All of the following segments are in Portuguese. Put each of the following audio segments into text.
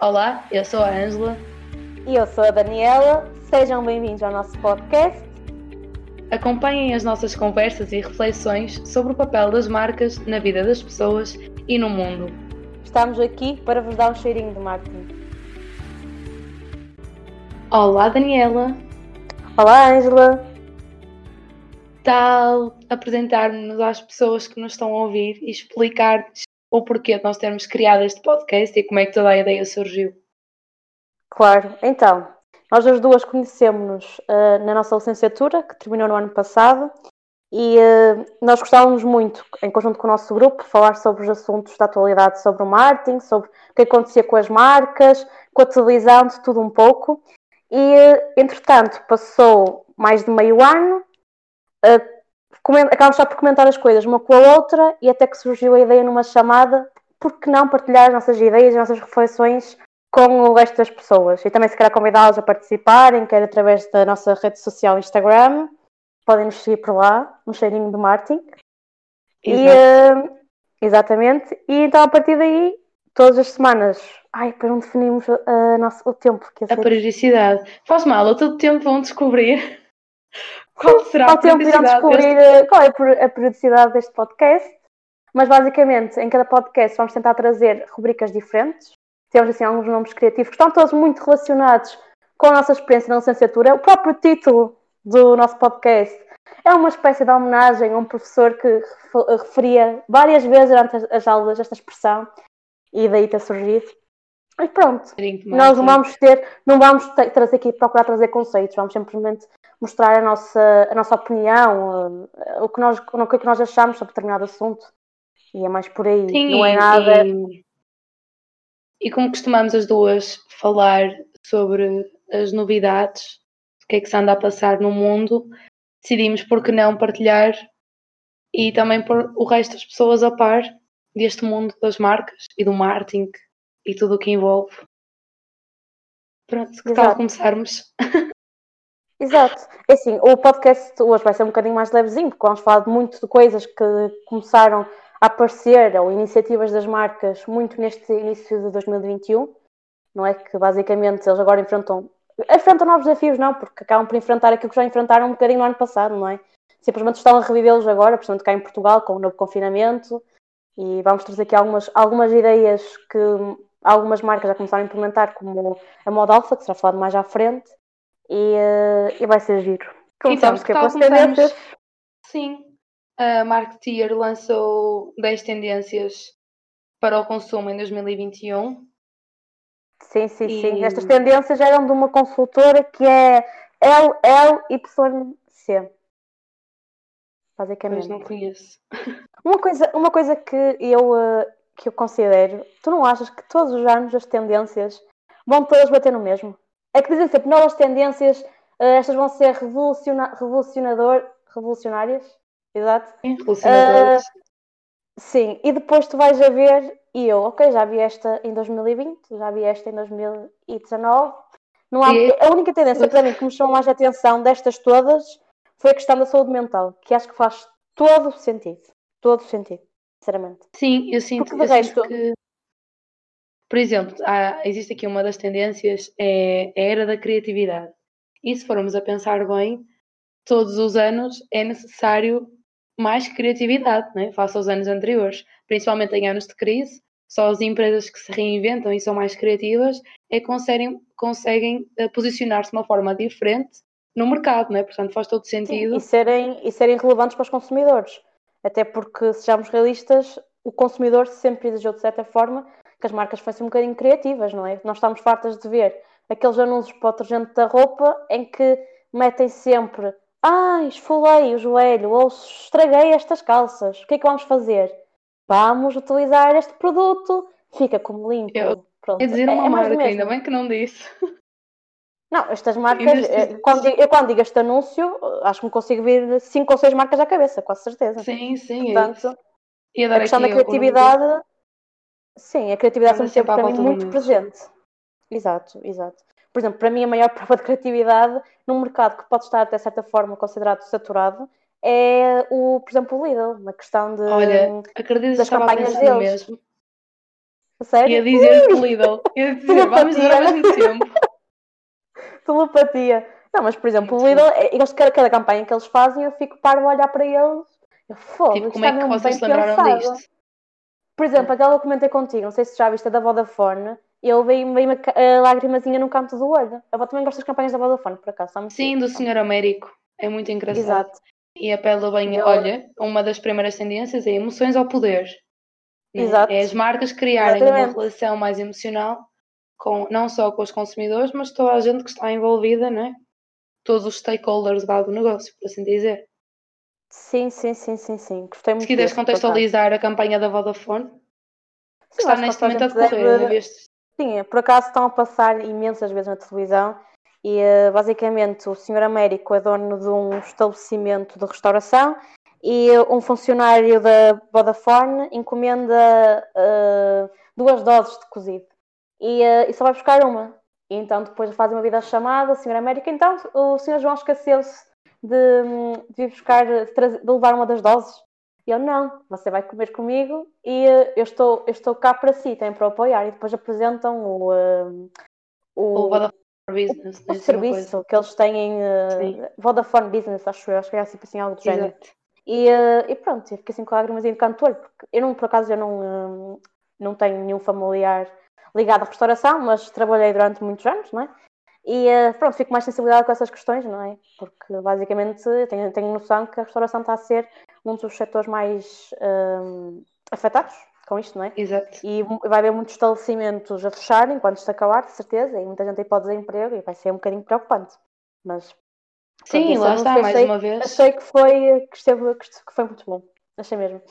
Olá, eu sou a Ângela. E eu sou a Daniela. Sejam bem-vindos ao nosso podcast. Acompanhem as nossas conversas e reflexões sobre o papel das marcas na vida das pessoas e no mundo. Estamos aqui para vos dar um cheirinho de marketing. Olá, Daniela. Olá, Ângela. Tal apresentar-nos às pessoas que nos estão a ouvir e explicar-lhes o porquê de nós termos criado este podcast e como é que toda a ideia surgiu. Claro, então, nós as duas conhecemos uh, na nossa licenciatura, que terminou no ano passado, e uh, nós gostávamos muito, em conjunto com o nosso grupo, falar sobre os assuntos da atualidade sobre o marketing, sobre o que acontecia com as marcas, com a televisão, de tudo um pouco. E, uh, entretanto, passou mais de meio ano, acabámos só por comentar as coisas uma com a outra, e até que surgiu a ideia numa chamada, por que não partilhar as nossas ideias, as nossas reflexões com o resto das pessoas. E também se quer convidá-los a participarem, quer através da nossa rede social Instagram, podem nos seguir por lá, um cheirinho de Martin. E, uh, exatamente. E então a partir daí, todas as semanas, ai, para não definimos uh, nosso, o tempo. Que a periodicidade. Faz mal, a todo tempo vão descobrir qual será a periodicidade. descobrir deste... qual é a periodicidade deste podcast. Mas basicamente, em cada podcast vamos tentar trazer rubricas diferentes temos assim alguns nomes criativos que estão todos muito relacionados com a nossa experiência na licenciatura. O próprio título do nosso podcast é uma espécie de homenagem a um professor que referia várias vezes durante as aulas esta expressão e daí ter surgido. E pronto, nós não vamos ter, não vamos ter, trazer aqui, procurar trazer conceitos, vamos simplesmente mostrar a nossa, a nossa opinião, eh, o que, nós, o que nós achamos sobre determinado assunto. E é mais por aí, Sim, não é nada. E e como costumamos as duas falar sobre as novidades, o que é que se anda a passar no mundo, decidimos por que não partilhar e também pôr o resto das pessoas a par deste mundo das marcas e do marketing e tudo o que envolve. Pronto, que Exato. tal começarmos? Exato. É assim, o podcast hoje vai ser um bocadinho mais levezinho, porque vamos falar de muito de coisas que começaram a aparecer, ou iniciativas das marcas, muito neste início de 2021, não é? Que basicamente eles agora enfrentam, enfrentam novos desafios, não, porque acabam por enfrentar aquilo que já enfrentaram um bocadinho no ano passado, não é? Simplesmente estão a revivê-los agora, portanto cá em Portugal, com o novo confinamento, e vamos trazer aqui algumas, algumas ideias que algumas marcas já começaram a implementar, como a moda alfa, que será falado mais à frente, e, eh, e vai ser giro. Começamos então, que é com as tendências. Sim, a Marketeer lançou 10 tendências para o consumo em 2021. Sim, sim, e... sim. Estas tendências eram de uma consultora que é LLYC. Basicamente. Mas não conheço. Uma coisa, uma coisa que eu, eh, que eu considero, tu não achas que todos os anos as tendências vão todas bater no mesmo? É que dizem sempre novas tendências, eh, estas vão ser revoluciona revolucionador, revolucionárias? Exato. Uh, sim, e depois tu vais a ver, e eu, ok, já vi esta em 2020, já vi esta em 2019. Não há, e... A única tendência para mim que me chamou mais a atenção destas todas foi a questão da saúde mental, que acho que faz todo o sentido. Todo o sentido, sinceramente. Sim, eu sinto, Porque, eu resto... sinto que. Por exemplo, há, existe aqui uma das tendências, é a era da criatividade. E se formos a pensar bem, todos os anos é necessário mais criatividade, né? face aos anos anteriores, principalmente em anos de crise. Só as empresas que se reinventam e são mais criativas é que conseguem, conseguem eh, posicionar-se de uma forma diferente no mercado, né? portanto faz todo sentido. Sim, e, serem, e serem relevantes para os consumidores. Até porque, sejamos realistas, o consumidor sempre exigeu de certa forma que as marcas fossem um bocadinho criativas, não é? Nós estamos fartas de ver aqueles anúncios para o detergente da roupa em que metem sempre ah, esfolei o joelho ou estraguei estas calças. O que é que vamos fazer? Vamos utilizar este produto. Fica como limpo. Eu, Pronto. Quer dizer uma é, é marca, ainda bem que não disse. Não, estas marcas, eh, quando, eu quando digo este anúncio, acho que me consigo vir cinco ou seis marcas à cabeça, com certeza. Sim, sim. É Portanto, é a questão da criatividade, sim, a criatividade sempre, sempre para mim muito presente. Exato, exato por exemplo, para mim a maior prova de criatividade num mercado que pode estar até certa forma considerado saturado é o, por exemplo, o Lidl, na questão de, Olha, acredito das campanhas deles. Mesmo. Sério? Ia dizer Lidl. Ia dizer, vamos ao mesmo tempo. Telepatia. Não, mas por exemplo, o Lidl, é, eles, cada, cada campanha que eles fazem, eu fico para a olhar para eles. Eu foda tipo, como é que vocês se lembraram pensado. disto? Por exemplo, aquela que eu comentei contigo, não sei se já viste a da Vodafone, eu veio, veio uma a lágrimazinha no canto do olho. Eu também gosto das campanhas da Vodafone, por acaso. Sim, do Senhor Américo. É muito engraçado. Exato. E apela bem, eu... olha, uma das primeiras tendências é emoções ao poder. Né? Exato. É as marcas criarem Exatamente. uma relação mais emocional com, não só com os consumidores, mas toda a gente que está envolvida, né? todos os stakeholders do negócio, por assim dizer. Sim, sim, sim, sim, sim. Gostei muito. Se quiseres contextualizar a campanha da Vodafone, que está neste momento a decorrer, deve... Sim, por acaso estão a passar imensas vezes na televisão e uh, basicamente o Sr. Américo é dono de um estabelecimento de restauração e um funcionário da Vodafone encomenda uh, duas doses de cozido e, uh, e só vai buscar uma. E então depois fazem uma vida chamada, o Sr. América, então o Sr. João esqueceu-se de, de ir buscar, de, de, levar uma das doses. E eu, não, você vai comer comigo e uh, eu, estou, eu estou cá para si, tem para apoiar. E depois apresentam o, uh, o, o, Business, o, o serviço que eles têm, uh, Vodafone Business, acho eu, acho que é assim, assim algo do género. E, e, pronto, eu fiquei assim com lágrimas de cantor, porque eu não, por acaso, eu não, não tenho nenhum familiar ligado à restauração, mas trabalhei durante muitos anos, não é? E eh, pronto, fico mais sensibilidade com essas questões, não é? Porque basicamente tenho, tenho noção que a restauração está a ser um dos setores mais um, afetados com isto, não é? Exato. E vai haver muitos estabelecimentos a fecharem quando isto acabar, de certeza, e muita gente aí pode desemprego e vai ser um bocadinho preocupante. Mas. Sim, lá está, mais achei, uma vez. Achei que foi, que, esteve, que foi muito bom. Achei mesmo.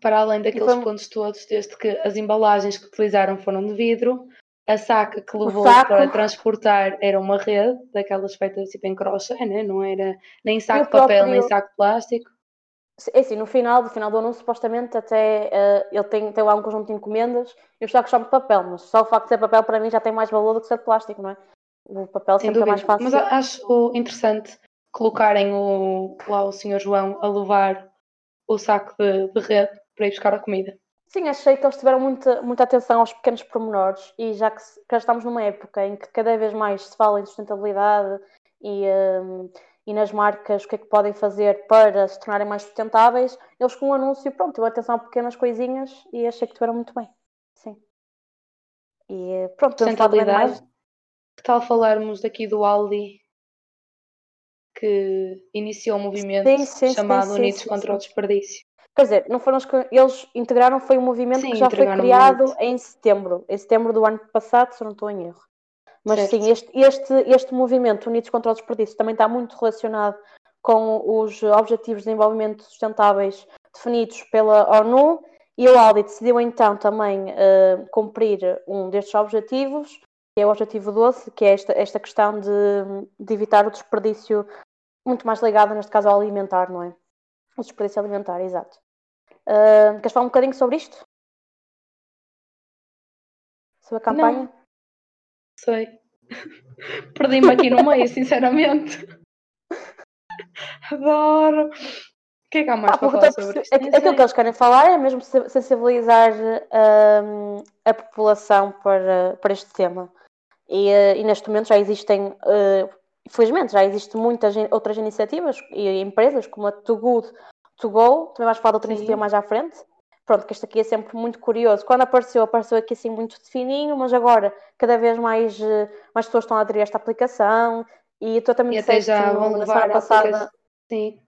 Para além daqueles foi... pontos todos, desde que as embalagens que utilizaram foram de vidro, a saca que levou para transportar era uma rede, daquelas feitas tipo em crochê, né? não era nem saco de papel, próprio... nem saco de plástico. É assim, no final, no final do anúncio, supostamente até uh, ele tem, tem lá um conjunto de encomendas e os sacos são de papel, mas só o facto de ser papel para mim já tem mais valor do que ser de plástico, não é? O papel Sem sempre é mais fácil. Mas acho interessante colocarem o, lá o Sr. João a levar o saco de, de rede para ir buscar a comida. Sim, achei que eles tiveram muita, muita atenção aos pequenos pormenores e já que, que estamos numa época em que cada vez mais se fala em sustentabilidade e, um, e nas marcas o que é que podem fazer para se tornarem mais sustentáveis, eles com o um anúncio, pronto, tiveram atenção a pequenas coisinhas e achei que tiveram muito bem. Sim. E pronto, sustentabilidade. Mais... Que tal falarmos daqui do Aldi que iniciou um movimento sim, sim, chamado sim, Unidos contra o Desperdício? Quer dizer, não foram os que eles integraram, foi um movimento sim, que já foi criado em setembro, em setembro do ano passado, se não estou em erro. Mas certo. sim, este, este, este movimento Unidos contra o Desperdício também está muito relacionado com os Objetivos de Desenvolvimento Sustentáveis definidos pela ONU e o Aldi decidiu então também uh, cumprir um destes objetivos, que é o Objetivo 12, que é esta, esta questão de, de evitar o desperdício muito mais ligado, neste caso, ao alimentar, não é? O desperdício alimentar, exato. Uh, queres falar um bocadinho sobre isto? Sobre a campanha? Não. Sei. Perdi-me aqui no meio, sinceramente. Adoro. O que é que há mais ah, para falar sobre isto? Aquilo que eles querem falar é mesmo sensibilizar um, a população para, para este tema. E, uh, e neste momento já existem, uh, infelizmente, já existem muitas outras iniciativas e empresas como a Too Good to Go, também vais falar de outra iniciativa mais à frente. Pronto, que este aqui é sempre muito curioso. Quando apareceu, apareceu aqui assim muito fininho, mas agora cada vez mais, eh, mais pessoas estão a aderir a esta aplicação e tu também e até já vão levar a passada. Sim,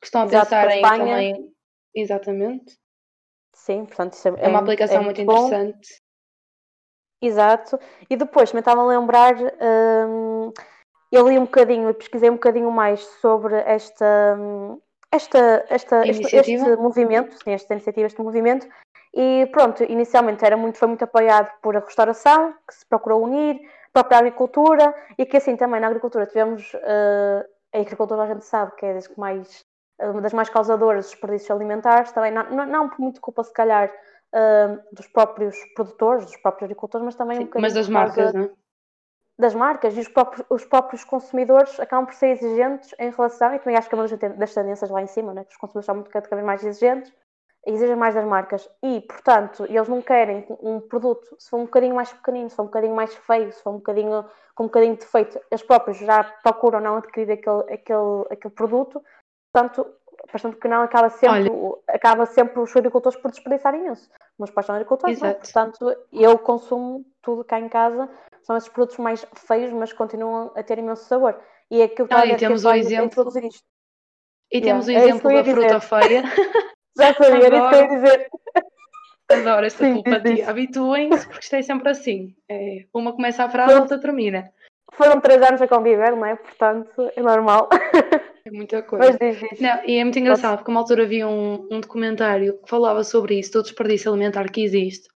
que estão a pensar em também. Exatamente. Sim, portanto, isso é, é uma aplicação é muito, muito interessante. Exato. E depois também estava a lembrar, hum, eu li um bocadinho, pesquisei um bocadinho mais sobre esta, hum, esta, esta, este, este, movimento, sim, esta iniciativa, este movimento, e pronto, inicialmente era muito, foi muito apoiado por a restauração, que se procurou unir, a própria agricultura, e que assim também na agricultura tivemos, uh, a agricultura a gente sabe que é das que mais, uma das mais causadoras dos desperdícios alimentares, também não, não, não por muito culpa se calhar uh, dos próprios produtores, dos próprios agricultores, mas também sim, um bocadinho mas das marcas, não é? Das marcas e os próprios, os próprios, consumidores acabam por ser exigentes em relação, e também acho que é uma das tendências lá em cima, né? que os consumidores são muito cada vez mais exigentes, exigem mais das marcas e, portanto, eles não querem um produto, se for um bocadinho mais pequenino, se for um bocadinho mais feio, se for um bocadinho com um bocadinho de defeito, eles próprios já procuram não adquirir aquele, aquele, aquele produto, portanto, bastante que não acaba sempre, Olha, acaba sempre os agricultores por desperdiçar imenso. Meus pais são agricultores, é? portanto, eu consumo tudo cá em casa, são esses produtos mais feios, mas continuam a ter imenso sabor. E é aquilo que ah, e temos o exemplo. E temos o é exemplo da fruta feia. Já sabia, era isso que eu ia dizer. Adoro esta telepatia. Habituem-se, porque isto é sempre assim. É, uma começa a frase, a outra termina. Foram três anos a conviver, não é? Portanto, é normal. É muita coisa. Mas diz, diz. Não, e é muito engraçado, porque uma altura havia um, um documentário que falava sobre isso, do desperdício alimentar que existe.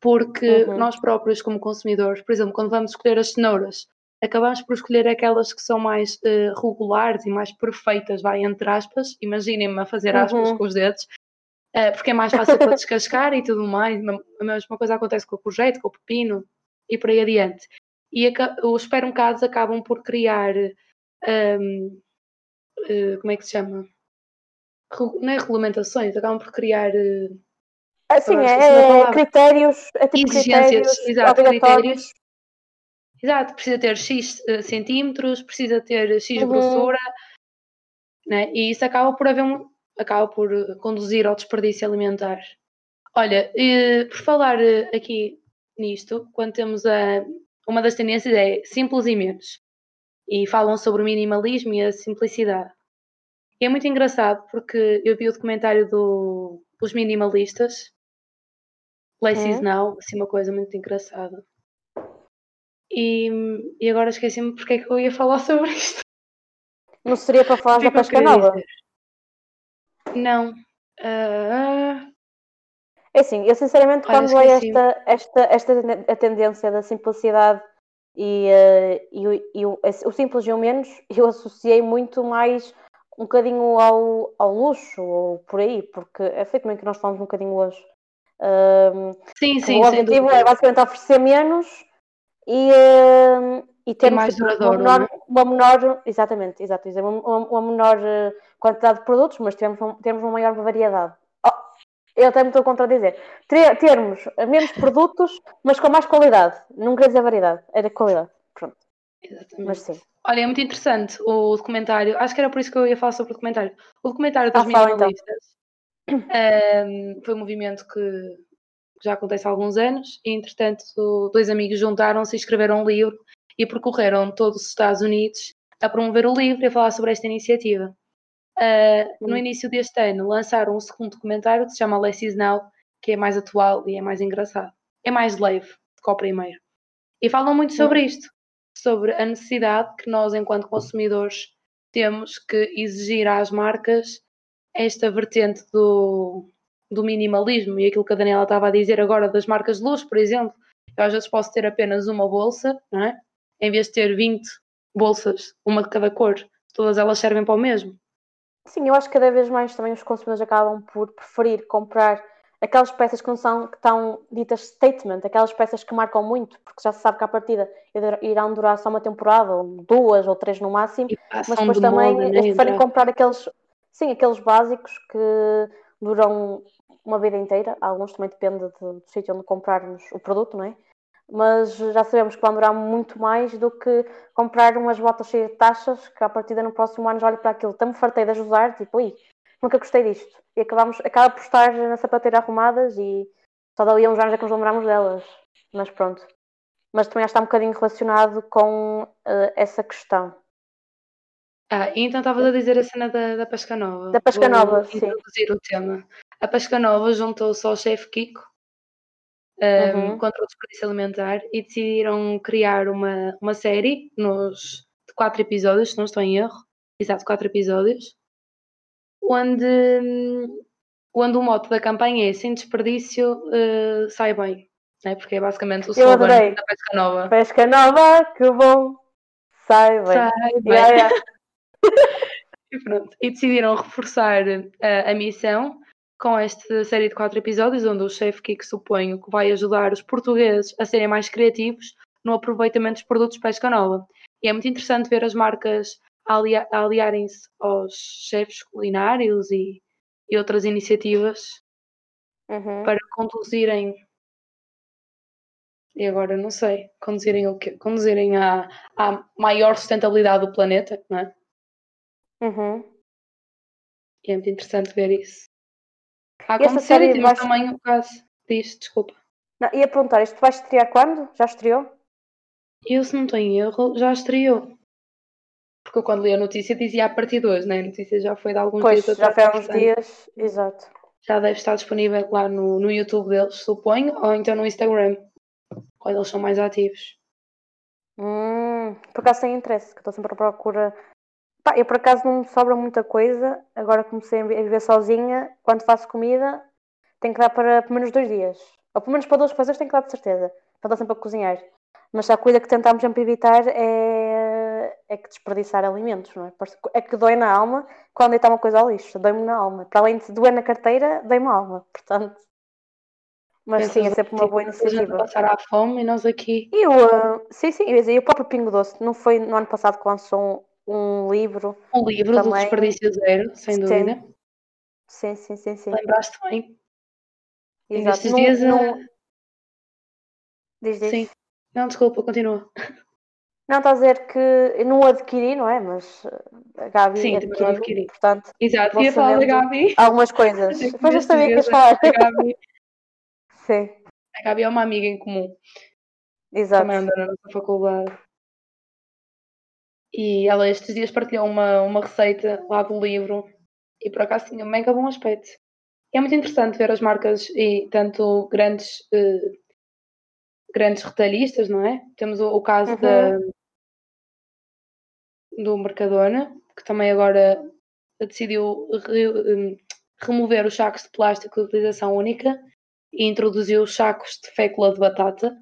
Porque uhum. nós próprios, como consumidores, por exemplo, quando vamos escolher as cenouras, acabamos por escolher aquelas que são mais uh, regulares e mais perfeitas, vai entre aspas, imaginem-me a fazer aspas uhum. com os dedos, uh, porque é mais fácil para descascar e tudo mais. A mesma coisa acontece com o projeto, com o pepino e por aí adiante. E os supermercados acabam por criar, um, uh, eh, como é que se chama? Não é regulamentações, acabam por criar. Assim, é, é critérios, é tipo exigências, critérios exato, critérios Exato, precisa ter X uh, centímetros, precisa ter X uhum. grossura, né? e isso acaba por haver um, acaba por conduzir ao desperdício alimentar. Olha, uh, por falar aqui nisto, quando temos a, uma das tendências é simples e menos, e falam sobre o minimalismo e a simplicidade. E é muito engraçado porque eu vi o documentário do, dos minimalistas, Less is Now, assim uma coisa muito engraçada. E, e agora esqueci-me porque é que eu ia falar sobre isto. Não seria para falar da pesca nova? Não. Uh... É assim, eu sinceramente Olha, quando é esta, esta, esta a tendência da simplicidade e, uh, e, e o, o, simples e o menos, eu associei muito mais um bocadinho ao, ao luxo ou por aí, porque é feito também que nós falamos um bocadinho hoje. Sim, sim, o objetivo é basicamente oferecer menos e, uh, e termos mais duradouro, uma, menor, é? uma menor, exatamente, exato, uma, uma menor uh, quantidade de produtos, mas temos, temos uma maior variedade. Oh, eu até me estou a contradizer. Ter, termos menos produtos, mas com mais qualidade. Não queria dizer variedade, era qualidade. Pronto. Exatamente. Mas sim. Olha, é muito interessante o documentário. Acho que era por isso que eu ia falar sobre o documentário. O documentário das ah, minimalistas então. Um, foi um movimento que já acontece há alguns anos, e entretanto dois amigos juntaram-se e escreveram um livro e percorreram todos os Estados Unidos a promover o livro e a falar sobre esta iniciativa. Uh, no início deste ano lançaram um segundo documentário que se chama Less Is Now, que é mais atual e é mais engraçado. É mais leve do que o primeiro. E falam muito sobre isto, sobre a necessidade que nós, enquanto consumidores, temos que exigir às marcas esta vertente do, do minimalismo e aquilo que a Daniela estava a dizer agora das marcas de luz, por exemplo. Eu às vezes posso ter apenas uma bolsa, não é? Em vez de ter 20 bolsas, uma de cada cor, todas elas servem para o mesmo. Sim, eu acho que cada vez mais também os consumidores acabam por preferir comprar aquelas peças que não são que estão ditas statement, aquelas peças que marcam muito, porque já se sabe que à partida irão durar só uma temporada, ou duas ou três no máximo, mas depois também moda, né? preferem comprar aqueles, sim, aqueles básicos que duram uma vida inteira. Alguns também depende do, sítio onde comprarmos o produto, não é? Mas já sabemos que vão durar muito mais do que comprar umas botas cheias de taxas que a partir no próximo ano já olho para aquilo. Tão fartei de usar, tipo, ui, nunca gostei disto. E acabamos, acaba por estar na sapateira arrumadas e só dali a uns anos é que nos lembramos delas. Mas pronto. Mas também está um bocadinho relacionado com uh, essa questão. Ah, então estavas a dizer a cena da, da Pesca Nova. Da Pesca Nova, sim. introduzir o tema. A Pesca Nova juntou-se ao chefe Kiko um, uhum. contra o desperdício alimentar e decidiram criar uma, uma série nos, de quatro episódios, se não estou em erro, exato, quatro episódios, onde, onde o mote da campanha é sem desperdício uh, sai bem, né? porque é basicamente o slogan da Pesca Nova. Pesca Nova, que bom, sai bem. Sai bem. Yeah, yeah. E, pronto, e decidiram reforçar a, a missão com esta série de quatro episódios, onde o chefe Kiko suponho que vai ajudar os portugueses a serem mais criativos no aproveitamento dos produtos pesca nova. E é muito interessante ver as marcas a, aliarem-se aos chefes culinários e, e outras iniciativas Uhum. para conduzirem. E agora não sei, conduzirem o quê? Conduzirem à, à maior sustentabilidade do planeta, não é? Uhum. E é muito interessante ver isso. A E acontecer e vais- também o caso disto, desculpa. Não, ia perguntar, isto vai estrear quando? Já estreou? Eu, se não em erro, já estreou. Porque eu quando li a notícia dizia a partir de hoje, né? A notícia já foi de alguns Pois, dias já foi há uns dias. Exato. Já deve estar disponível lá no, no YouTube deles, suponho, ou então no Instagram. Quando eles são mais ativos. Hum, por acaso tenho interesse, que estou sempre à procura. Pá, eu por acaso não me sobra muita coisa. Agora comecei a vi- a viver sozinha. Quando faço comida, tenho que dar para pelo menos dois dias. Ou pelo menos para duas coisas tenho que dar de certeza. Para estar sempre a cozinhar. Mas a coisa que tentamos sempre evitar é, é que desperdiçar alimentos, não é? É que dói na alma quando deitar uma coisa ao lixo. Dói-me na alma. Para além de doer na carteira, dói-me a alma. Portanto. Mas sim, é sempre uma boa Tipo, a gente iniciativa. passar à fome e nós aqui. E o, ah, sim, sim, eu e o próprio Pingo Doce, não foi no ano passado que lançou um, livro? Um livro do Também. desperdício zero, sem Sim. dúvida. Sim, sim, sim, sim. Lembraste bem? Exato. Não- dias, não- eh, Diz, diz. Sim. Não, desculpa, continua. Não, está a dizer que não adquiri, não é? Mas ah, a Gabi Sim, adquiriu, adquiri. portanto, Exato, ia falar da. Gabi. algumas coisas. Mas eu sabia que ias falar. A Gabi, Sim, a Gabi é uma amiga em comum. exato. também anda na nossa faculdade. E ela estes dias partilhou uma, uma receita lá do livro e por acaso tinha um mega bom aspecto. E é muito interessante ver as marcas e tanto grandes eh, grandes retalhistas, não é? Temos o, o caso Uhum. da, do Mercadona, que também agora decidiu re- eh, remover os sacos de plástico de utilização única e introduziu os sacos de fécula de batata.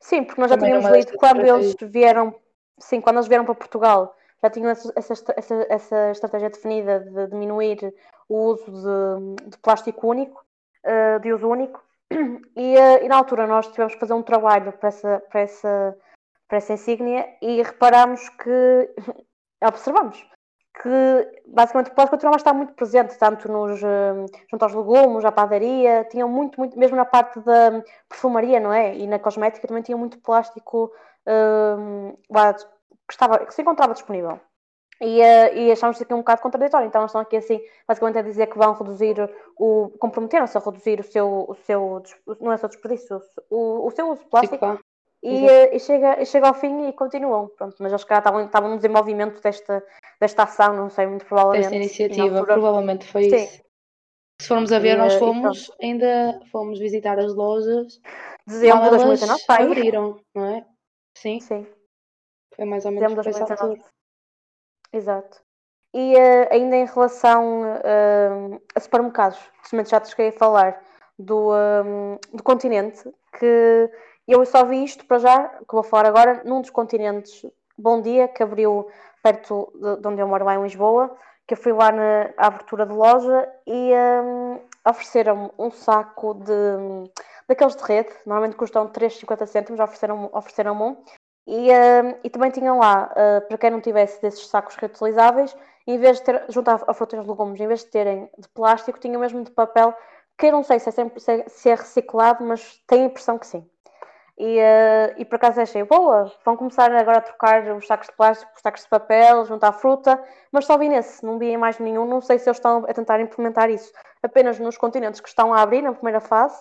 Sim, porque nós já é tínhamos lido quando eles vieram, sim, quando eles vieram para Portugal, já tinham essa, essa, essa, estratégia definida de diminuir o uso de, de plástico único, eh, de uso único, e, eh, e na altura nós tivemos que fazer um trabalho para essa, para essa, para essa insígnia e reparámos que, observamos, que basicamente o plástico continua a estar muito presente, tanto nos, eh, junto aos legumes, à padaria, tinham muito, muito, mesmo na parte da perfumaria, não é? E na cosmética também tinha muito plástico lá que, estava, que se encontrava disponível. E, eh, e achámos isso aqui um bocado contraditório. Então, estão aqui assim, basicamente a dizer que vão reduzir o. comprometeram-se a reduzir o seu. O seu não é só desperdício, o, o seu uso de plástico. E, eh, e chega, e chega ao fim e continuam. Pronto, mas eles, calhar, estavam, estavam no desenvolvimento desta, desta ação, não sei, muito provavelmente. desta iniciativa, altura- provavelmente foi Sim. isso. Se formos a ver, E, nós eh, fomos, ainda fomos visitar as lojas. Dezembro de mal elas 2019, está aí? abriram, não é? Sim, Sim. foi mais ou menos Dezembro de essa 2019. altura. Exato. E eh, ainda em relação eh, a supermercados, justamente já te cheguei a falar do, eh, do continente, que eu só vi isto para já, que vou falar agora, num dos continentes Bom Dia, que abriu perto de, de onde eu moro, lá em Lisboa, que eu fui lá na abertura de loja e ofereceram-me um saco de daqueles de rede, normalmente custam 3,50 cêntimos, ofereceram-me ofereceram um, e, eh, e também tinham lá, eh, para quem não tivesse desses sacos reutilizáveis, em vez de ter, junto a, a frutas e legumes, em vez de terem de plástico, tinham mesmo de papel, que eu não sei se é, sempre, se é, é reciclado, mas tenho a impressão que sim. E, eh, e por acaso achei, boa, vão começar agora a trocar os sacos de plástico por sacos de papel, junto à fruta, mas só vi nesse, não vi em mais nenhum, não sei se eles estão a tentar implementar isso. Apenas nos continentes que estão a abrir na primeira fase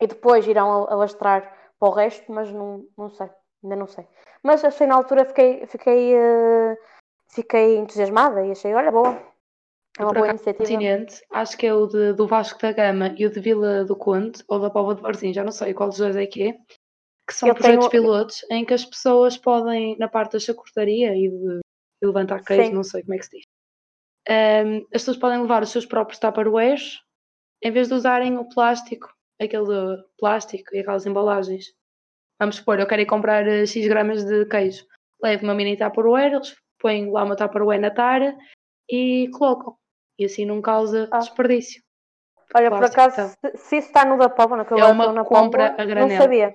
e depois irão alastrar para o resto, mas não, não sei, ainda não sei. Mas achei na altura, fiquei, fiquei, eh, fiquei entusiasmada e achei, olha, boa, é uma boa iniciativa. continente, acho que é o de- do Vasco da Gama e o de Vila do Conde, ou da Póvoa de Varzim, já não sei qual dos dois é que é, que são Eu projetos tenho- pilotos em que as pessoas podem, na parte da chacurtaria e de, de levantar queijo, não sei como é que se diz, ehm, as pessoas podem levar os seus próprios tupperwares em vez de usarem o plástico, aquele plástico e aquelas embalagens. Vamos supor, eu quero ir comprar eh, X gramas de queijo. Levo uma mini Tupperware, eles põem lá uma Tupperware na tara e colocam. E assim não causa Ah. desperdício. Olha, por plástico, acaso, se, se isso está no da Póvoa, que eu É uma na compra Póvoa, a não granel. sabia.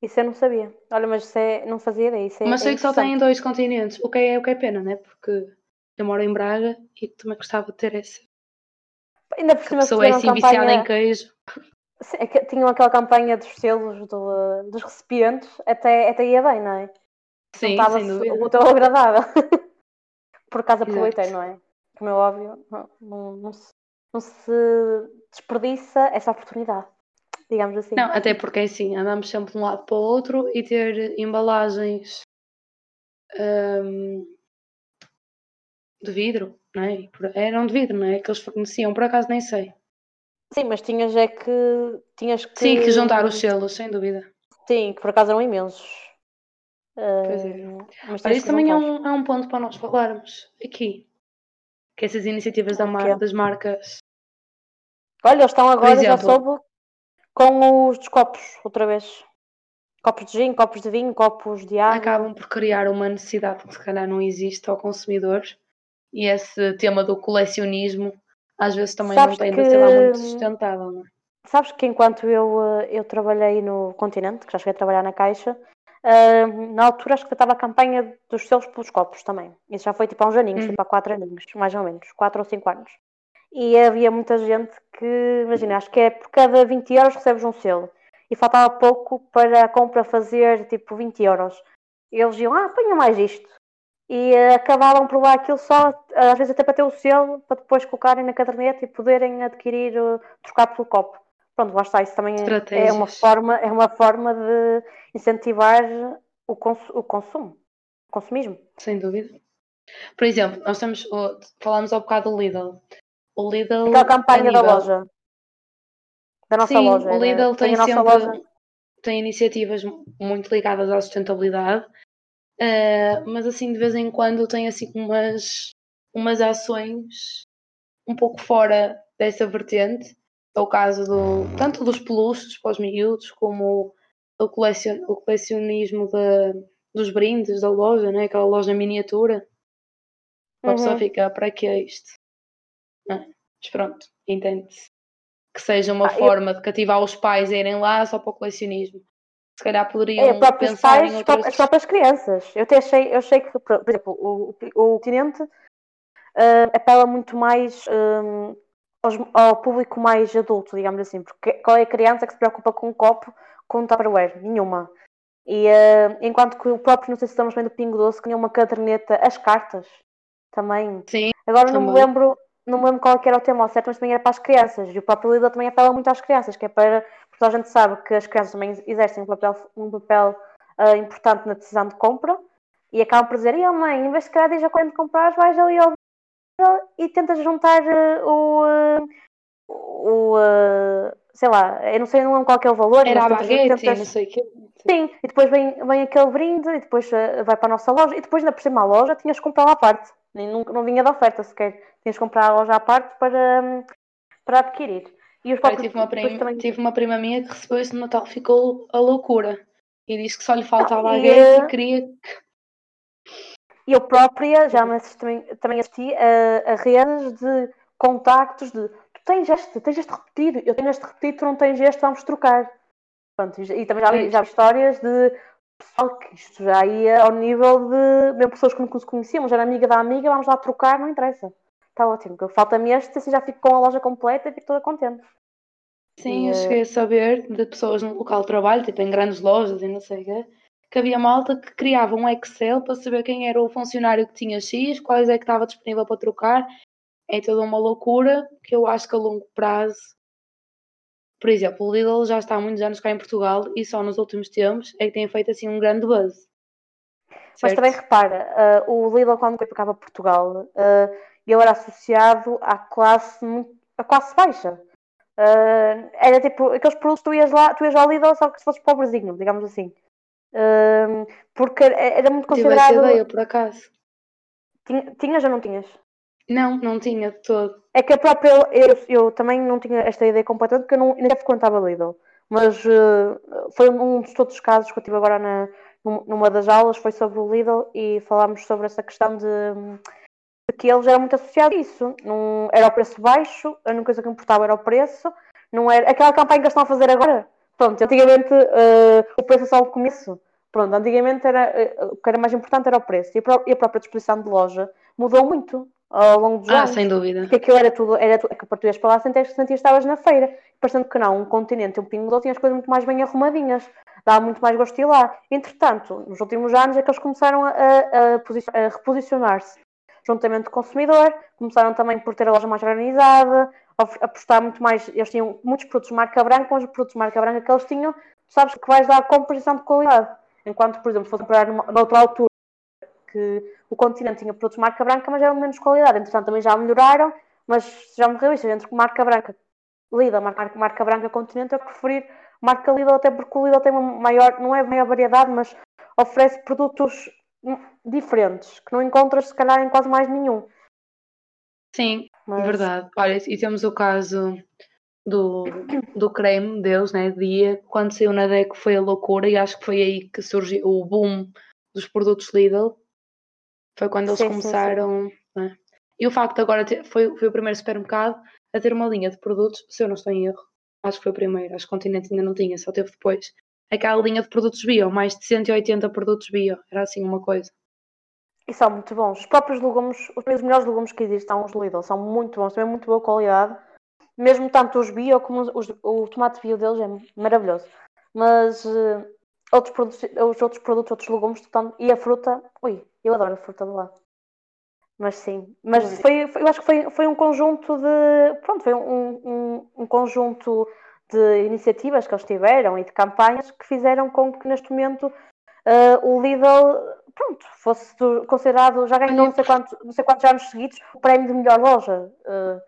Isso eu não sabia. Olha, mas isso é, não fazia ideia. Isso é, Mas é sei que só tem em dois continentes, o que é, o que é pena, né? Porque eu moro em Braga e também gostava de ter esse. Ainda por cima, a pessoa é assim campanha... viciada em queijo. É tinham aquela campanha dos selos do, dos recipientes, até, até ia bem, não é? Sim, sem dúvida. O tão agradável. por acaso aproveitei, não é? Como é óbvio, não, não, não, se, não se desperdiça essa oportunidade, digamos assim. Não, até porque é assim, andamos sempre de um lado para o outro e ter embalagens um, de vidro, não é? Eram de vidro, não é? Que eles forneciam, por acaso nem sei. Sim, mas tinhas é que. Tinhas que... Sim, que juntar os selos, sem dúvida. Sim, que por acaso eram imensos. Pois é. Mas isso também é um, é um ponto para nós falarmos aqui. Que essas iniciativas da mar, das marcas. Olha, eles estão agora, exemplo, já soube, com os dos copos, outra vez. Copos de gin, copos de vinho, copos de água. Acabam por criar uma necessidade que se calhar não existe ao consumidor. E esse tema do colecionismo às vezes também Sabes não tem que... de ser lá muito sustentável, não é? Sabes que enquanto eu, eh, eu trabalhei no continente, que já cheguei a trabalhar na Caixa, uh, na altura acho que estava a campanha dos selos pelos copos também. Isso já foi tipo há uns aninhos, uhum. tipo há quatro aninhos, mais ou menos, quatro ou cinco anos. E havia muita gente que, imagina, acho que é por cada 20 euros recebes um selo. E faltava pouco para a compra fazer tipo 20 euros. E eles iam, ah, ponha mais isto e uh, acabaram por provar aquilo só, às vezes até para ter o selo, para depois colocarem na caderneta e poderem adquirir, uh, trocar pelo copo. Pronto, lá está, isso também é uma forma, é uma forma de incentivar o, cons o consumo, o consumismo. Sem dúvida. Por exemplo, nós estamos, falámos ao bocado do Lidl. O Lidl. Aquela campanha nível... da loja. Da nossa Sim, loja. O Lidl tem, tem sempre loja... tem iniciativas muito ligadas à sustentabilidade Uh, mas assim de vez em quando tem assim umas, umas ações um pouco fora dessa vertente. É o caso do, tanto dos peluches para os miúdos, como o, colecion, o colecionismo de, dos brindes da loja, né? aquela loja miniatura. A uhum. pessoa fica, para que é isto? Não, mas pronto, entende-se. Que seja uma ah, forma eu... de cativar os pais a irem lá só para o colecionismo se calhar poderiam é, próprios pais, outras... as próprias crianças. Eu até achei, eu achei que, por exemplo, o, o continente uh, apela muito mais um, aos, ao público mais adulto, digamos assim, porque qual é a criança que se preocupa com um copo com um Tupperware? Nenhuma. E uh, enquanto que o próprio, não sei se estamos bem do Pingo Doce, que tinha uma caderneta, as cartas também. Sim. Agora também. não me lembro não me lembro qual era o tema ao certo, mas também era para as crianças. E o próprio Lidl também apela muito às crianças, que é para. Porque a gente sabe que as crianças também exercem um papel, um papel uh, importante na decisão de compra e acabam por dizer: oh, mãe, em vez de calhar já quando comprar, vais ali ao e tentas juntar uh, o. Uh, o sei lá, eu não sei não qual é o valor. Era a baguete, tentas... não sei o que. Sim, e depois vem, vem aquele brinde e depois vai para a nossa loja e depois na por cima a loja tinhas que comprar à parte. Nem, não, não vinha da oferta sequer. Tinhas que comprar a loja à parte para, para adquirir. E os próprios, tive, uma prima, também... tive uma prima minha que recebeu isso no Natal ficou a loucura. E disse que só lhe faltava ah, e, e queria. E eu própria já me assisti, também, assisti a, a redes de contactos de tu tens este, tens este repetido, eu tenho este repetido, tu não tens este, vamos trocar. Pronto, e também já vi, já vi histórias de pessoal que isto já ia ao nível de mesmo pessoas que não conhecíamos, era amiga da amiga, vamos lá trocar, não interessa. Está ótimo, falta-me este, assim já fico com a loja completa e fico toda contente. Sim, e, cheguei a saber de pessoas no local de trabalho, tipo em grandes lojas e não sei o quê, que havia malta que criava um Excel para saber quem era o funcionário que tinha X, quais é que estava disponível para trocar. É toda uma loucura que eu acho que a longo prazo por exemplo, o Lidl já está há muitos anos cá em Portugal e só nos últimos tempos é que tem feito assim um grande buzz. Certo? Mas também repara, uh, o Lidl quando cá para Portugal, uh, ele era associado à classe, à classe baixa. Uh, era tipo, aqueles produtos tu ias lá, tu ias Lidl só que se fosses pobrezinho, digamos assim. Uh, porque era muito considerado... Tive essa ideia, por acaso. Tinha, tinhas ou não tinhas? Não, não tinha de todo. É que a própria. Eu, eu também não tinha esta ideia completamente, porque eu não, ainda frequentava Lidl. Mas uh, foi um dos todos os casos que eu tive agora na, numa das aulas, foi sobre o Lidl e falámos sobre essa questão de que eles eram muito associados a isso. Não, era o preço baixo, a única coisa que importava era o preço. Não era, aquela campanha que eles estão a fazer agora. Pronto, antigamente uh, o preço é só o começo. Pronto, antigamente era, uh, o que era mais importante era o preço e a, própria disposição de loja mudou muito ao longo dos ah, anos. sem dúvida. Porque aquilo era tudo, era tudo, que a português para lá sentias que estavas na feira. Parecendo que não, um continente e um pingo tinha as coisas muito mais bem arrumadinhas. Dava muito mais gosto de ir lá. Entretanto, nos últimos anos é que eles começaram a, a, a reposicionar-se juntamente com o consumidor, começaram também por ter a loja mais organizada, apostar muito mais, eles tinham muitos produtos de marca branca, mas os produtos de marca branca que eles tinham, tu sabes que vais dar composição de qualidade. Enquanto, por exemplo, se fosse comprar numa, noutra altura, que o continente tinha produtos de marca branca, mas eram de menos qualidade. Entretanto, também já melhoraram, mas já morreu isso. Entre marca branca Lidl, marca, marca branca continente, eu preferir marca Lidl, até porque o Lidl tem uma maior, não é maior variedade, mas oferece produtos diferentes, que não encontras se calhar em quase mais nenhum. Sim, mas... verdade. Olha, e temos o caso do, do creme deles, né? Dia, quando saiu na DECO foi a loucura e acho que foi aí que surgiu o boom dos produtos Lidl. Foi quando eles sim, começaram. Sim, sim. Né? E o facto de agora ter, foi, foi o primeiro supermercado a ter uma linha de produtos, se eu não estou em erro, acho que foi o primeiro, acho que o Continente ainda não tinha, só teve depois. Aquela linha de produtos bio, mais de 180 produtos bio, era assim uma coisa. E são muito bons. Os próprios legumes, os melhores legumes que existem são os Lidl, são muito bons, também muito boa qualidade. Mesmo tanto os bio como os, o tomate bio deles é maravilhoso. Mas uh, outros produtos, os outros produtos, outros legumes, e a fruta, ui, eu adoro a fruta de lá. Mas sim, mas foi, foi, eu acho que foi, foi um conjunto de. Pronto, foi um, um, um, conjunto de iniciativas que eles tiveram e de campanhas que fizeram com que neste momento uh, o Lidl pronto, fosse considerado, já ganhou não sei, quantos, não sei quantos anos seguidos o prémio de melhor loja. Uh,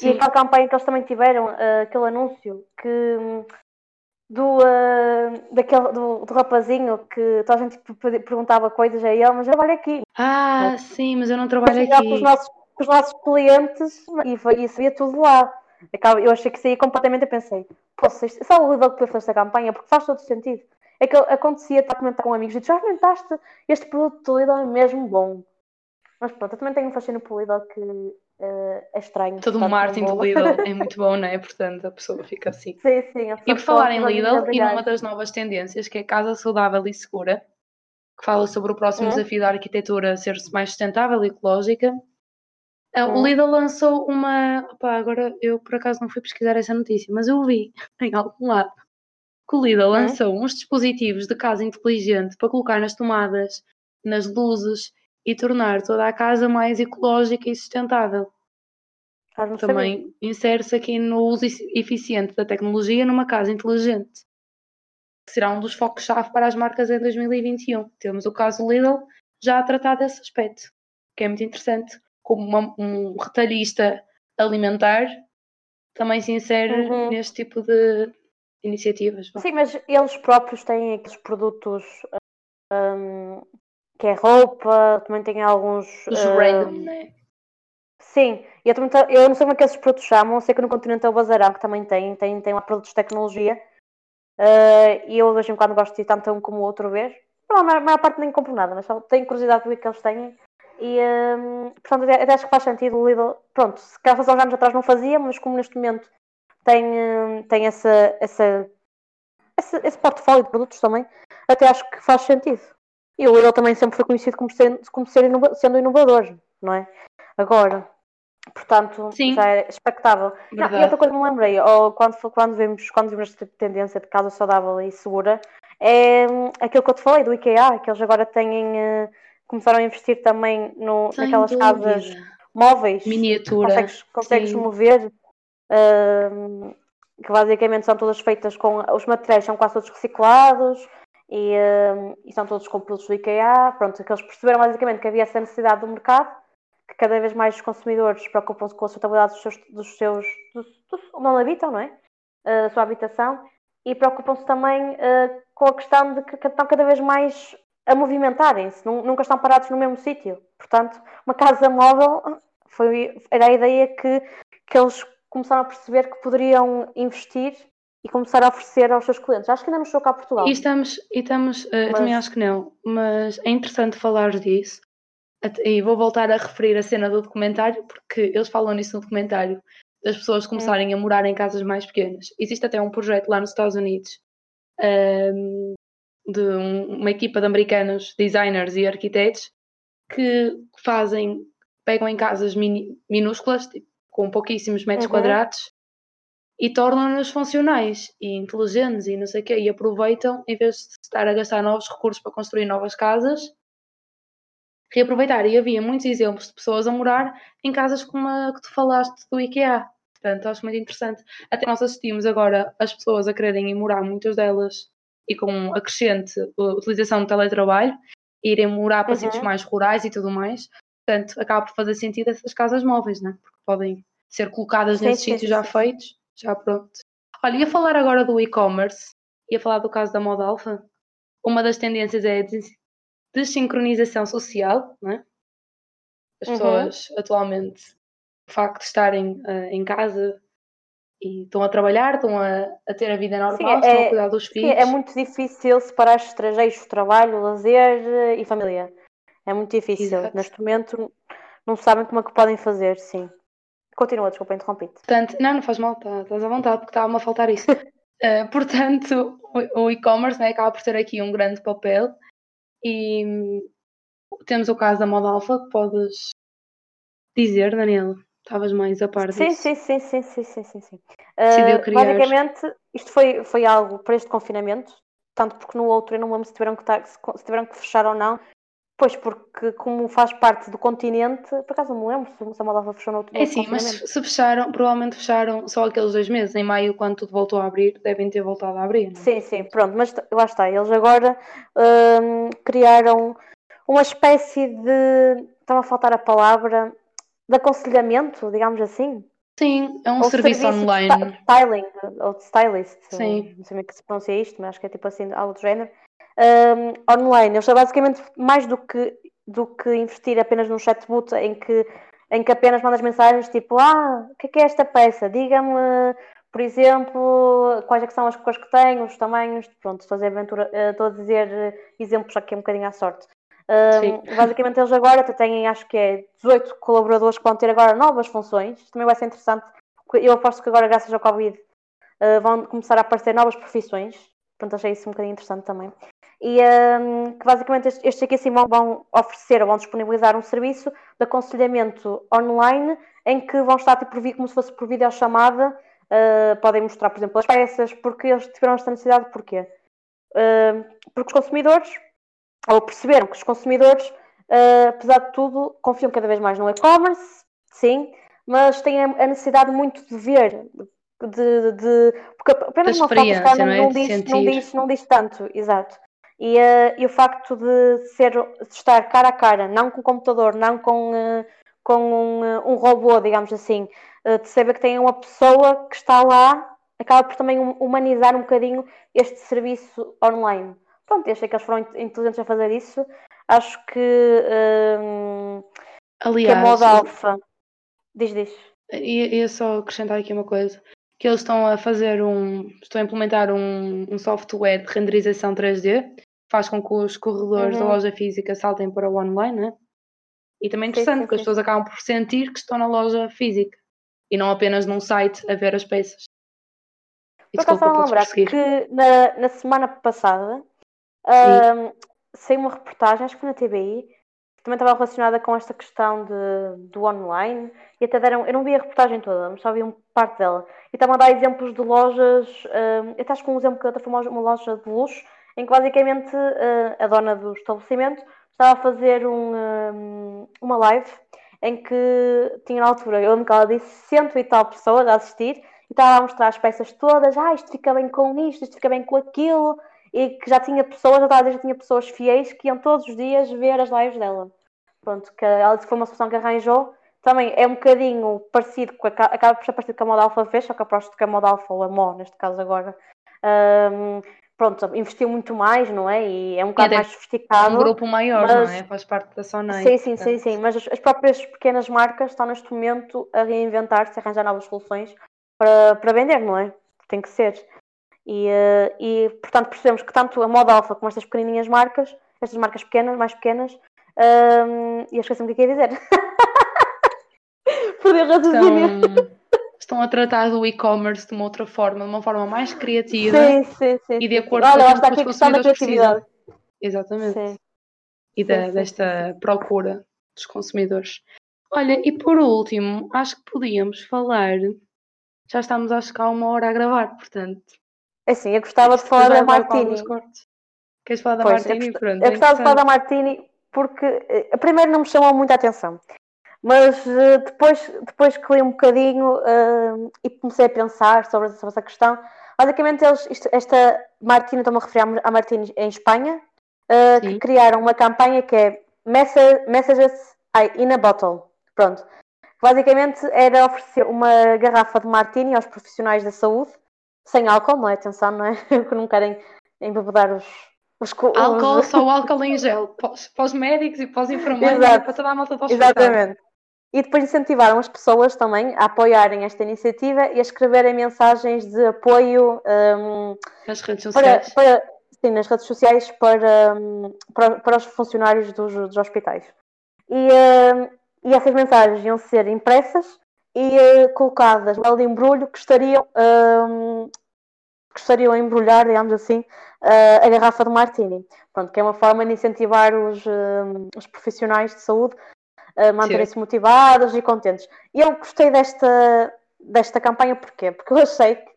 e aquela campanha que eles também tiveram, uh, aquele anúncio que do, daquele, do, do, rapazinho que toda a gente perguntava coisas a ele, mas eu trabalho aqui. Ah, sim, mas eu não trabalho aqui. Com os nossos, com os nossos clientes e, e sabia tudo lá. Eu achei que saía completamente e pensei, poxa, isto, só o Lidl que fazer esta campanha, porque faz todo sentido. É que acontecia estar a comentar com amigos e já experimentaste este produto do Lidl é mesmo bom. Mas pronto, eu também tenho um fascínio pelo Lidl que uh, é estranho. Todo o marketing do Lidl é muito bom, não é? Portanto, a pessoa fica assim. Sim, sim. E por falar em Lidl, e numa das novas tendências, que é Casa Saudável e Segura, que fala sobre o próximo hum? desafio da arquitetura ser mais sustentável e ecológica. Hum. O Lidl lançou uma. Opa, agora eu por acaso não fui pesquisar essa notícia, mas eu vi em algum lado que o Lidl hum? lançou uns dispositivos de casa inteligente para colocar nas tomadas, nas luzes e tornar toda a casa mais ecológica e sustentável. Ah, Também insere-se aqui no uso eficiente da tecnologia numa casa inteligente. Será um dos focos-chave para as marcas em 2021. Temos o caso Lidl já a tratar desse aspecto, que é muito interessante. Como uma, um retalhista alimentar também se insere uhum. neste tipo de iniciativas. Sim, mas eles próprios têm aqueles produtos um, que é roupa, também tem alguns. Os uh, random, né? Sim, eu, também eu não sei como é que esses produtos chamam, sei que no continente é o Bazarão, que também tem, tem, tem lá produtos de tecnologia. Uh, e eu de vez em quando gosto de ir tanto um como o outro ver. Não, a maior, parte nem compro nada, mas só tenho curiosidade de ver que eles têm. E um, portanto, até acho que faz sentido o Lidl. Pronto, se calhar há uns anos atrás não fazia, mas como neste momento tem, hum, tem essa, essa, esse, esse portfólio de produtos também, até acho que faz sentido. E o Lidl também sempre foi conhecido como sendo, como ser inova, sendo inovador, não é? Agora, portanto, Sim. já é expectável. Não, e outra coisa que me lembrei, ou quando, quando, vemos, quando vemos esta tendência de casa saudável e segura, é hum, aquilo que eu te falei do IKEA, que eles agora têm, uh, começaram a investir também no, naquelas dúvida. casas móveis. Miniatura. Consegues, consegues mover. Uh, que basicamente são todas feitas com. Os materiais são quase todos reciclados e, uh, e são todos com produtos do IKEA. Pronto, que eles perceberam basicamente que havia essa necessidade do mercado, que cada vez mais os consumidores preocupam-se com a sustentabilidade dos seus, dos seus dos, dos, onde habitam, não é? Uh, a sua habitação, e preocupam-se também uh, com a questão de que, estão cada vez mais a movimentarem-se, nunca estão parados no mesmo sítio. Portanto, uma casa móvel foi, era a ideia que, que eles começaram a perceber que poderiam investir e começar a oferecer aos seus clientes. Acho que ainda não chegou cá a Portugal. E estamos, e estamos uh, mas... eu também acho que não, mas é interessante falar disso. E vou voltar a referir a cena do documentário, porque eles falam nisso no documentário, das pessoas hum. começarem hum. a morar em casas mais pequenas. Existe até um projeto lá nos Estados Unidos um, de um, uma equipa de americanos, designers e arquitetos, que fazem pegam em casas mini, minúsculas, tipo, com pouquíssimos metros Uhum. quadrados, e tornam-nas funcionais e inteligentes e não sei o quê, e aproveitam, em vez de estar a gastar novos recursos para construir novas casas, reaproveitar. E havia muitos exemplos de pessoas a morar em casas como a que tu falaste do IKEA. Portanto, acho muito interessante. Até nós assistimos agora as pessoas a quererem ir morar, muitas delas, e com a crescente uh, utilização do teletrabalho, irem morar para Uhum. sítios mais rurais e tudo mais. Portanto, acaba por fazer sentido essas casas móveis, né? porque podem ser colocadas Sim, nesses sim, sítios sim, já feitos, já pronto. Olha, ia falar agora do e-commerce, ia falar do caso da moda alfa. Uma das tendências é a des- desincronização social, né? As Uhum. pessoas atualmente, o facto de estarem eh, em casa e estão a trabalhar, estão a, a ter a vida normal, estão a é- cuidar dos Sim, filhos. é muito difícil separar os trajeitos, trabalho, lazer eh, e família. É muito difícil. Exato. Neste momento não sabem como é que podem fazer, sim. Continua, desculpa, interrompi-te. Portanto, não, não faz mal, tá- estás à vontade, porque estava-me a faltar isso. Eh, portanto, o, o e-commerce né, acaba por ter aqui um grande papel e hum, temos o caso da moda alfa que podes dizer, Daniela. Estavas mais a par Sim, disso. sim, sim, sim, sim, sim, sim, sim. Decidiu Ah, criar- basicamente, isto foi, foi algo para este confinamento, tanto porque no outro eu não lembro se tiveram que, tar- se tiveram que fechar ou não. Pois, porque como faz parte do continente, por acaso não me lembro se se a Moldávia fechou no outro É sim, mas se fecharam, provavelmente fecharam só aqueles dois meses. Em maio, quando tudo voltou a abrir, devem ter voltado a abrir. não é? Sim, sim, pronto, mas lá está, eles agora hum, criaram uma espécie de. Está-me a faltar a palavra, de aconselhamento, digamos assim. Sim, é um serviço, de online. sta- styling, ou de stylist. Sim. Não sei como é que se pronuncia isto, mas acho que é tipo assim, algo do género. Hum, online, eles são basicamente mais do que, do que investir apenas num chatbot em que, em que apenas mandas mensagens tipo: Ah, o que é que é esta peça? Diga-me, por exemplo, quais é que são as cores que tem, os tamanhos. Pronto, estou a dizer, aventura, eh, estou a dizer eh, exemplos aqui um bocadinho à sorte. Basicamente, eles agora até têm, acho que é 18 colaboradores que vão ter agora novas funções. Também vai ser interessante. Eu aposto que agora, graças ao Covid, eh, vão começar a aparecer novas profissões. Portanto, achei isso um bocadinho interessante também. E hum, que basicamente estes, estes aqui assim vão, vão oferecer ou vão disponibilizar um serviço de aconselhamento online em que vão estar tipo, como se fosse por videochamada. eh, podem mostrar, por exemplo, as peças, porque eles tiveram esta necessidade, porquê? Eh, porque os consumidores, ou perceberam que os consumidores, eh, apesar de tudo, confiam cada vez mais no e-commerce, sim, mas têm a necessidade muito de ver, de, de- porque apenas uma foto calhar, não é? não, diz, não, diz, não diz tanto, exato. E, eh, e o facto de, ser, de estar cara a cara, não com o computador, não com, eh, com um, um robô, digamos assim, de saber que tem uma pessoa que está lá, acaba por também hum- humanizar um bocadinho este serviço online. Pronto, eu achei que eles foram in- inteligentes a fazer isso. Acho que, hum, que a Aliás, moda alfa. Diz, diz. ia, só acrescentar aqui uma coisa. Que eles estão a fazer um. Estão a implementar um, um software de renderização 3D que faz com que os corredores da Uhum. loja física saltem para o online, né? E também é interessante, sim, porque as pessoas acabam por sentir que estão na loja física e não apenas num site a ver as peças. E Por acaso a lembrar que na, na semana passada saiu uma reportagem, acho que na TBI, que também estava relacionada com esta questão de, do online e até deram, eu não vi a reportagem toda, mas só vi uma parte dela. E estavam a dar exemplos de lojas, hum, eu acho que um exemplo que até foi uma, loja de luxo, em que basicamente eh, a dona do estabelecimento estava a fazer um, uma live em que tinha na altura, eu lembro que ela disse cento e tal pessoas a assistir e estava a mostrar as peças todas, ah, isto fica bem com isto, isto fica bem com aquilo, e que já tinha pessoas, já já tinha pessoas fiéis que iam todos os dias ver as lives dela. Pronto, que ela disse que foi uma solução que arranjou. Também é um bocadinho parecido com a, ca- acaba por ser parecido com a moda alfa fez, só que aposto que a moda alfa, ou a Mo, neste caso agora, hum, pronto, investiu muito mais, não é? E é um bocado mais Um sofisticado. grupo maior, mas- não é? Faz parte da Sonai. Sim, sim, sim, portanto. sim. Mas as, as próprias pequenas marcas estão neste momento a reinventar-se, a arranjar novas soluções para, para vender, não é? Tem que ser. E, eh, e, portanto, percebemos que tanto a moda alfa como estas pequenininhas marcas, estas marcas pequenas, mais pequenas, hum, e eu esqueci-me o que é que ia dizer. Perdi o raciocínio. Estão, estão a tratar do e-commerce de uma outra forma, de uma forma mais criativa Sim, sim, sim. e de acordo com Olha, está que os consumidores criatividade. Exatamente. E da- desta procura dos consumidores. Olha, e por último, acho que podíamos falar. Já estamos a chegar uma hora a gravar, portanto. É assim, eu gostava de falar da Martini. Queres falar da pois, Martini? Eu, Pronto, eu gostava de falar da Martini porque eh, primeiro não me chamou muita atenção. Mas uh, depois, depois que li um bocadinho uh, e comecei a pensar sobre, sobre essa questão, basicamente eles, isto, esta Martini, estou-me a referir à Martini em Espanha, uh, que criaram uma campanha que é Messages in a Bottle. Pronto. Basicamente era oferecer uma garrafa de Martini aos profissionais da saúde, sem álcool, não é? Atenção, não é? que não querem embebedar os, os, álcool, só o álcool em gel, para os médicos e para os enfermeiros, para toda a malta do hospital. Exatamente. E depois incentivaram as pessoas também a apoiarem esta iniciativa e a escreverem mensagens de apoio um, nas redes sociais. Para, para, sim, nas redes sociais para, um, para, para, os funcionários dos, dos hospitais. E, um, e essas mensagens iam ser impressas e uh, colocadas no embrulho que estariam, hum, que estariam a embrulhar, digamos assim, uh, a garrafa de martini. Pronto, que é uma forma de incentivar os, hum, os profissionais de saúde a manterem-se motivados e contentes. E eu gostei desta, desta campanha porquê? Porque eu achei que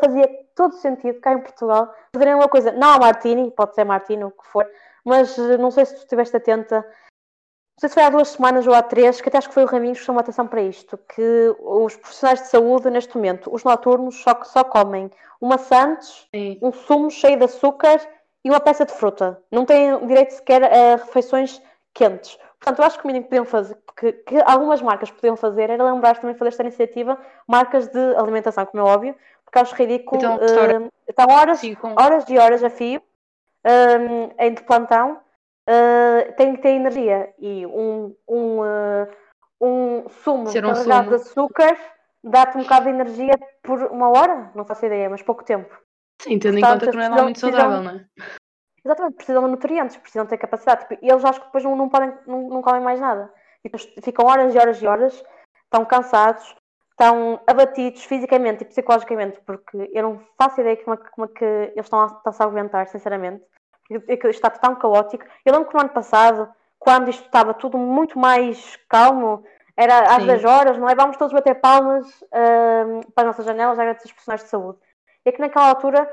fazia todo sentido cá em Portugal fazerem uma coisa, não a Martini, pode ser Martini, o que for, mas eh, não sei se tu estiveste atenta, não sei se foi há duas semanas ou há três, que até acho que foi o Raminhos que chamou a atenção para isto, que os profissionais de saúde, neste momento, os noturnos, só, só comem uma Santos, um sumo cheio de açúcar e uma peça de fruta. Não têm direito sequer a refeições quentes. Portanto, eu acho que o mínimo que podiam fazer, que, que algumas marcas podiam fazer, era lembrar também de fazer esta iniciativa, marcas de alimentação, como é óbvio, porque acho ridículo. Então, uh, estão horas, Sim, com... horas e horas a fio, um, em de plantão, uh, tem que ter energia. E um, um, uh, um sumo Ser um carregado sumo. de açúcar dá-te um bocado de energia por uma hora, não faço ideia, mas pouco tempo. Sim, tendo Portanto, em conta que não é lá muito saudável, não é? Exatamente, precisam de nutrientes, precisam ter capacidade. Tipo, e eles acho que depois não, não podem, não, não comem mais nada. E ficam horas e horas e horas, estão cansados, estão abatidos fisicamente e psicologicamente, porque eu não faço ideia como é, como é que eles estão a, estão -se a aguentar, sinceramente. Porque está tão caótico. Eu lembro que no ano passado, quando isto estava tudo muito mais calmo, era às Sim. 10 horas, não é? Vamos todos bater palmas uh, para as nossas janelas, agradecer os profissionais de saúde. E é que naquela altura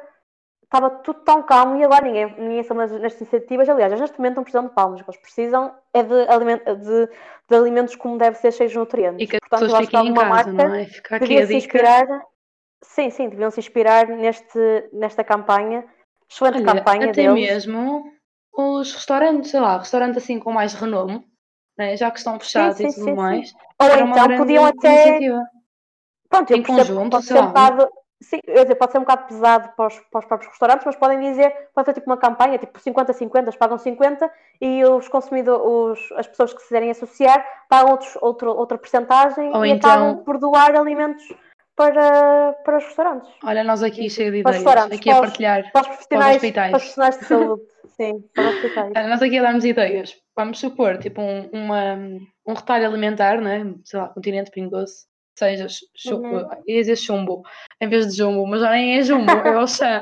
estava tudo tão calmo e agora ninguém, ninguém sabe nestas iniciativas. Aliás, neste momento não precisam de palmas, eles precisam é de, aliment, de, de alimentos como deve ser, cheios de nutrientes. E que Portanto, as pessoas fiquem em casa, marca é? Ficar aqui a se inspirar, sim, sim, deviam se inspirar neste, nesta campanha. Excelente Olha, campanha até deles. mesmo os restaurantes, sei lá, restaurantes assim com mais renome, né? já que estão fechados sim, sim, e tudo sim, mais. Ou então podiam até. Iniciativa. Pronto, em conjunto, sei lá. Sim, eu dizer, pode ser um bocado pesado para os, para os, próprios restaurantes, mas podem dizer, pode ser tipo uma campanha, tipo 50-50, eles pagam 50 e os consumidores, os, as pessoas que se quiserem associar pagam outros, outro, outra porcentagem e então... acabam por doar alimentos para, para os restaurantes. Olha, nós aqui cheio de ideias, aqui a partilhar para os profissionais, para os, profissionais de saúde. Sim, para os hospitais. Nós aqui a darmos ideias. Vamos supor, tipo, um, uma, um retalho alimentar, né? sei lá, continente Pingo Doce, seja, uhum. ia dizer chumbo em vez de jumbo, mas já nem é jumbo, é o chá.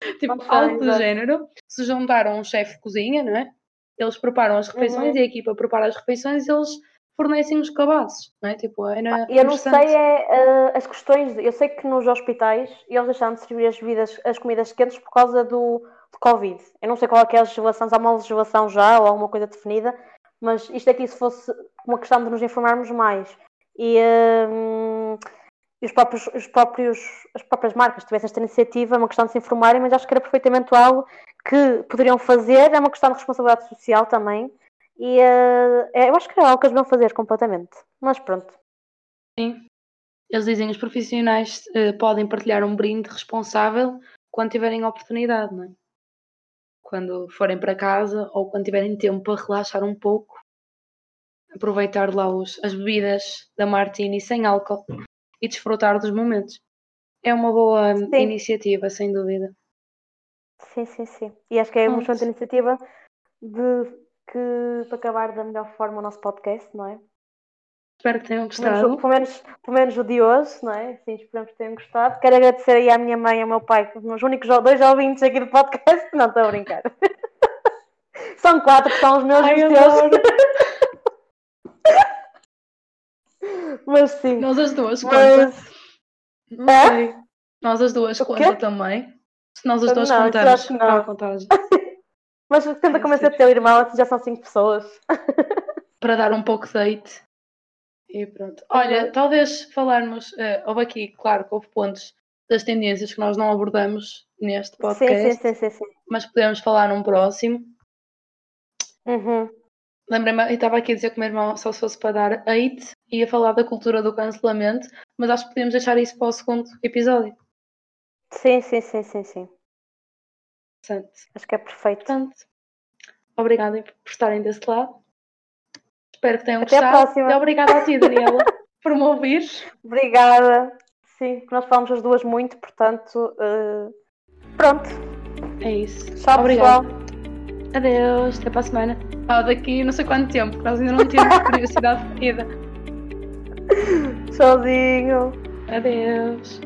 tipo, algo do género. Se juntaram um chefe de cozinha, não é? Eles preparam as refeições uhum. e a equipa prepara as refeições eles fornecem os cabazes, não é? Tipo, era eu não sei é, uh, as questões, eu sei que nos hospitais eles deixaram de servir as, bebidas, as comidas quentes por causa do, do Covid. Eu não sei qual é, é a legislação, se há uma legislação já ou alguma coisa definida, mas isto aqui se fosse uma questão de nos informarmos mais e, um, e os próprios, os próprios, as próprias marcas tivessem esta iniciativa, é uma questão de se informarem, mas acho que era perfeitamente algo que poderiam fazer, é uma questão de responsabilidade social também, e uh, eu acho que é algo que eles vão fazer completamente, mas pronto. Sim, eles dizem que os profissionais uh, podem partilhar um brinde responsável quando tiverem oportunidade, não é? Quando forem para casa ou quando tiverem tempo para relaxar um pouco aproveitar lá os, as bebidas da Martini sem álcool e desfrutar dos momentos. É uma boa sim. iniciativa, sem dúvida. Sim, sim, sim. E acho que é uma excelente iniciativa de que para acabar da melhor forma o nosso podcast, não é? Espero que tenham gostado. Pelo menos, pelo menos o de hoje, não é? Sim, esperamos que tenham gostado. Quero agradecer aí à minha mãe e ao meu pai, os meus únicos dois ouvintes aqui do podcast. Não estou a brincar. São quatro que são os meus Ai, Mas sim. Nós as duas, Mas- conta. Não É? sei. Nós as duas, conta também. Se nós as duas Não, que não. para a contagem. Mas tenta convencer o teu irmão, assim já são cinco pessoas. Para dar um pouco de date. E pronto. Olha, Uhum. talvez falarmos, eh, houve aqui, claro que houve pontos das tendências que nós não abordamos neste Sim, podcast, sim, sim, sim, sim. mas podemos falar num próximo. Uhum. Lembrei-me, eu estava aqui a dizer que o meu irmão, só se fosse para dar hate, ia falar da cultura do cancelamento, mas acho que podemos deixar isso para o segundo episódio. Sim, sim, sim, sim, sim. Portanto, Acho que é perfeito. portanto, obrigada por estarem desse lado. Espero que tenham Até gostado. próxima. E obrigada a ti, Daniela, por me ouvires. Obrigada. Sim, que nós falamos as duas muito, portanto, eh, pronto. É isso. Tchau, Obrigada. pessoal. Adeus, até para a semana. Ah, daqui não sei quanto tempo, que nós ainda não temos curiosidade definida. Tchauzinho. Adeus.